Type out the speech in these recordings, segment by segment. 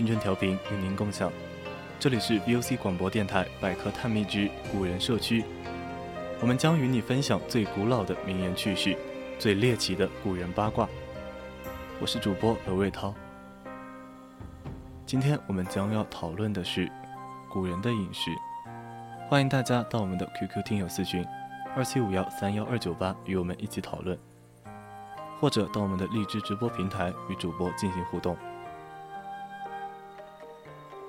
青春调频与您共享，这里是 VOC 广播电台百科探秘之古人社区，我们将与你分享最古老的名言趣事，最猎奇的古人八卦。我是主播娄瑞涛。今天我们将要讨论的是古人的饮食，欢迎大家到我们的 QQ 听友私群二七五幺三幺二九八与我们一起讨论，或者到我们的荔枝直播平台与主播进行互动。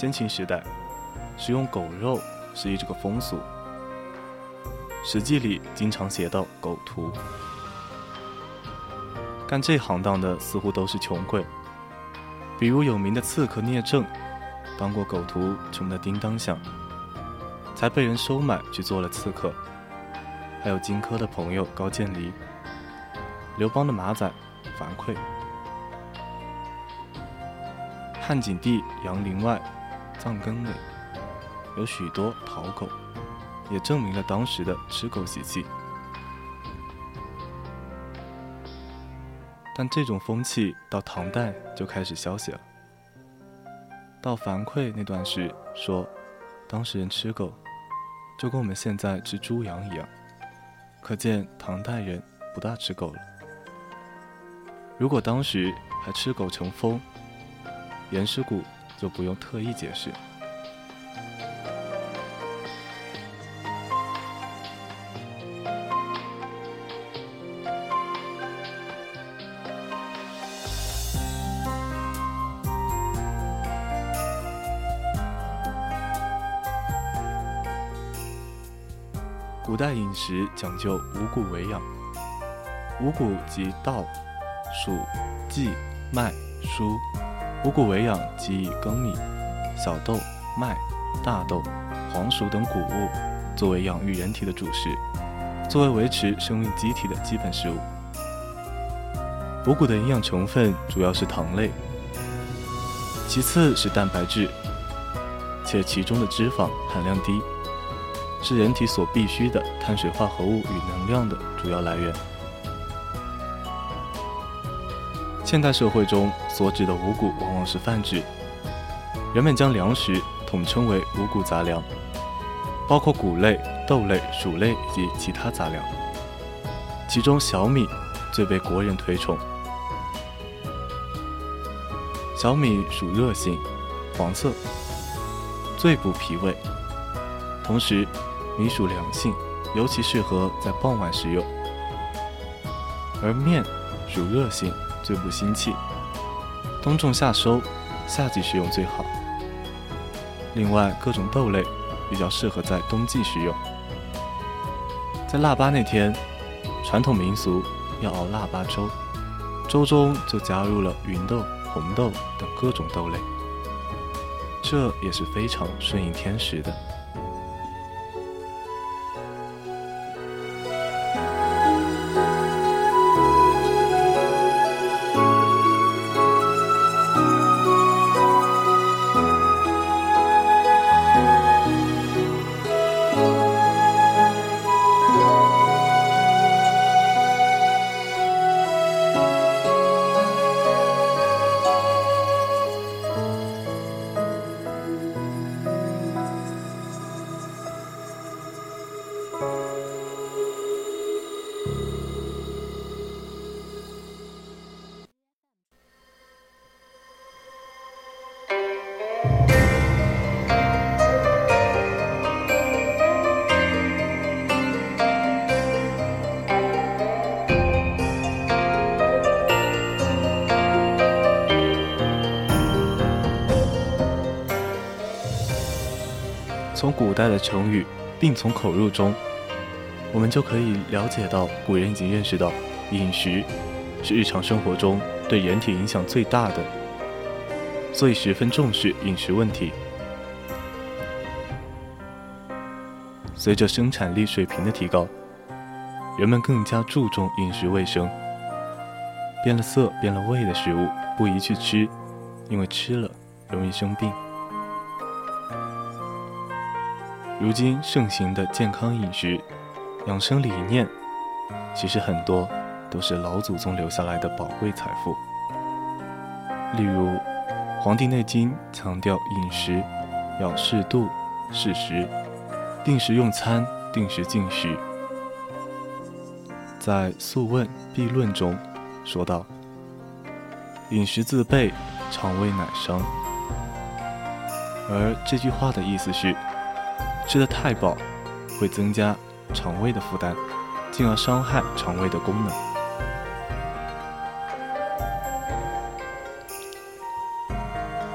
先秦时代，食用狗肉是一这个风俗，《史记》里经常写到狗屠。干这行当的似乎都是穷鬼，比如有名的刺客聂政，当过狗屠，穷得叮当响，才被人收买去做了刺客。还有荆轲的朋友高渐离，刘邦的马仔樊哙，汉景帝杨陵外。藏根里有许多讨狗，也证明了当时的吃狗习气。但这种风气到唐代就开始消息了。到樊哙那段时说，当时人吃狗就跟我们现在吃猪羊一样，可见唐代人不大吃狗了。如果当时还吃狗成风，颜师古。就不用特意解释。古代饮食讲究五谷为养，五谷即稻、黍、稷、麦、菽。五谷为养，即以粳米、小豆、麦、大豆、黄薯等谷物作为养育人体的主食，作为维持生命机体的基本食物。五谷的营养成分主要是糖类，其次是蛋白质，且其中的脂肪含量低，是人体所必需的碳水化合物与能量的主要来源。现代社会中所指的五谷往往是泛指，人们将粮食统称为五谷杂粮，包括谷类、豆类、薯类以及其他杂粮。其中小米最被国人推崇。小米属热性，黄色，最补脾胃。同时，米属凉性，尤其适合在傍晚食用。而面属热性。最不心气，冬种夏收，夏季食用最好。另外，各种豆类比较适合在冬季食用。在腊八那天，传统民俗要熬腊八粥，粥中就加入了芸豆、红豆等各种豆类，这也是非常顺应天时的。从古代的成语“病从口入”中，我们就可以了解到，古人已经认识到饮食是日常生活中对人体影响最大的，所以十分重视饮食问题。随着生产力水平的提高，人们更加注重饮食卫生，变了色、变了味的食物不宜去吃，因为吃了容易生病。如今盛行的健康饮食、养生理念，其实很多都是老祖宗留下来的宝贵财富。例如，《黄帝内经》强调饮食要适度、适时，定时用餐，定时进食。在《素问·必论》中说道：“饮食自备，肠胃乃伤。”而这句话的意思是。吃得太饱，会增加肠胃的负担，进而伤害肠胃的功能。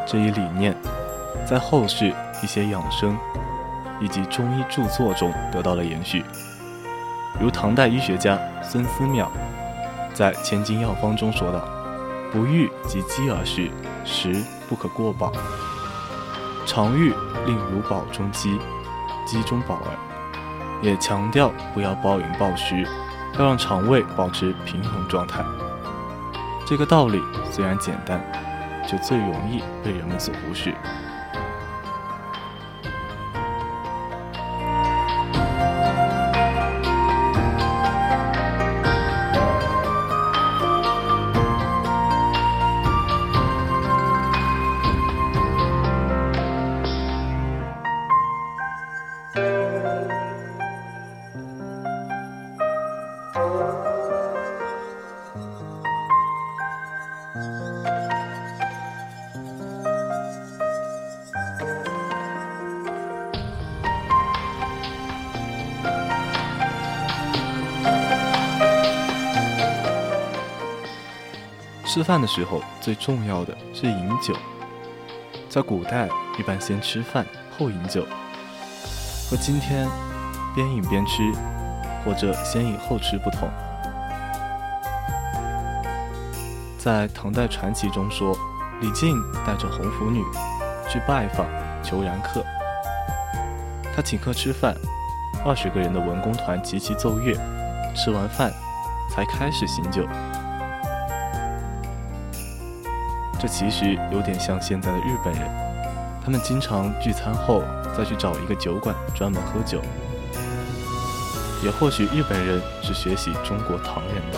这一理念在后世一些养生以及中医著作中得到了延续，如唐代医学家孙思邈在《千金药方》中说道：“不欲及饥而食，食不可过饱。常欲令如饱中饥。”鸡中饱儿，也强调不要暴饮暴食，要让肠胃保持平衡状态。这个道理虽然简单，却最容易被人们所忽视。吃饭的时候最重要的是饮酒，在古代一般先吃饭后饮酒，和今天边饮边吃或者先饮后吃不同。在唐代传奇中说，李靖带着红拂女去拜访裘然客，他请客吃饭，二十个人的文工团齐齐奏乐，吃完饭才开始醒酒。这其实有点像现在的日本人，他们经常聚餐后再去找一个酒馆专门喝酒。也或许日本人是学习中国唐人的。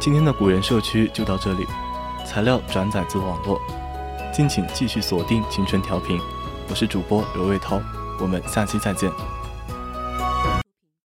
今天的古人社区就到这里，材料转载自网络。敬请继续锁定青春调频。我是主播刘卫涛，我们下期再见。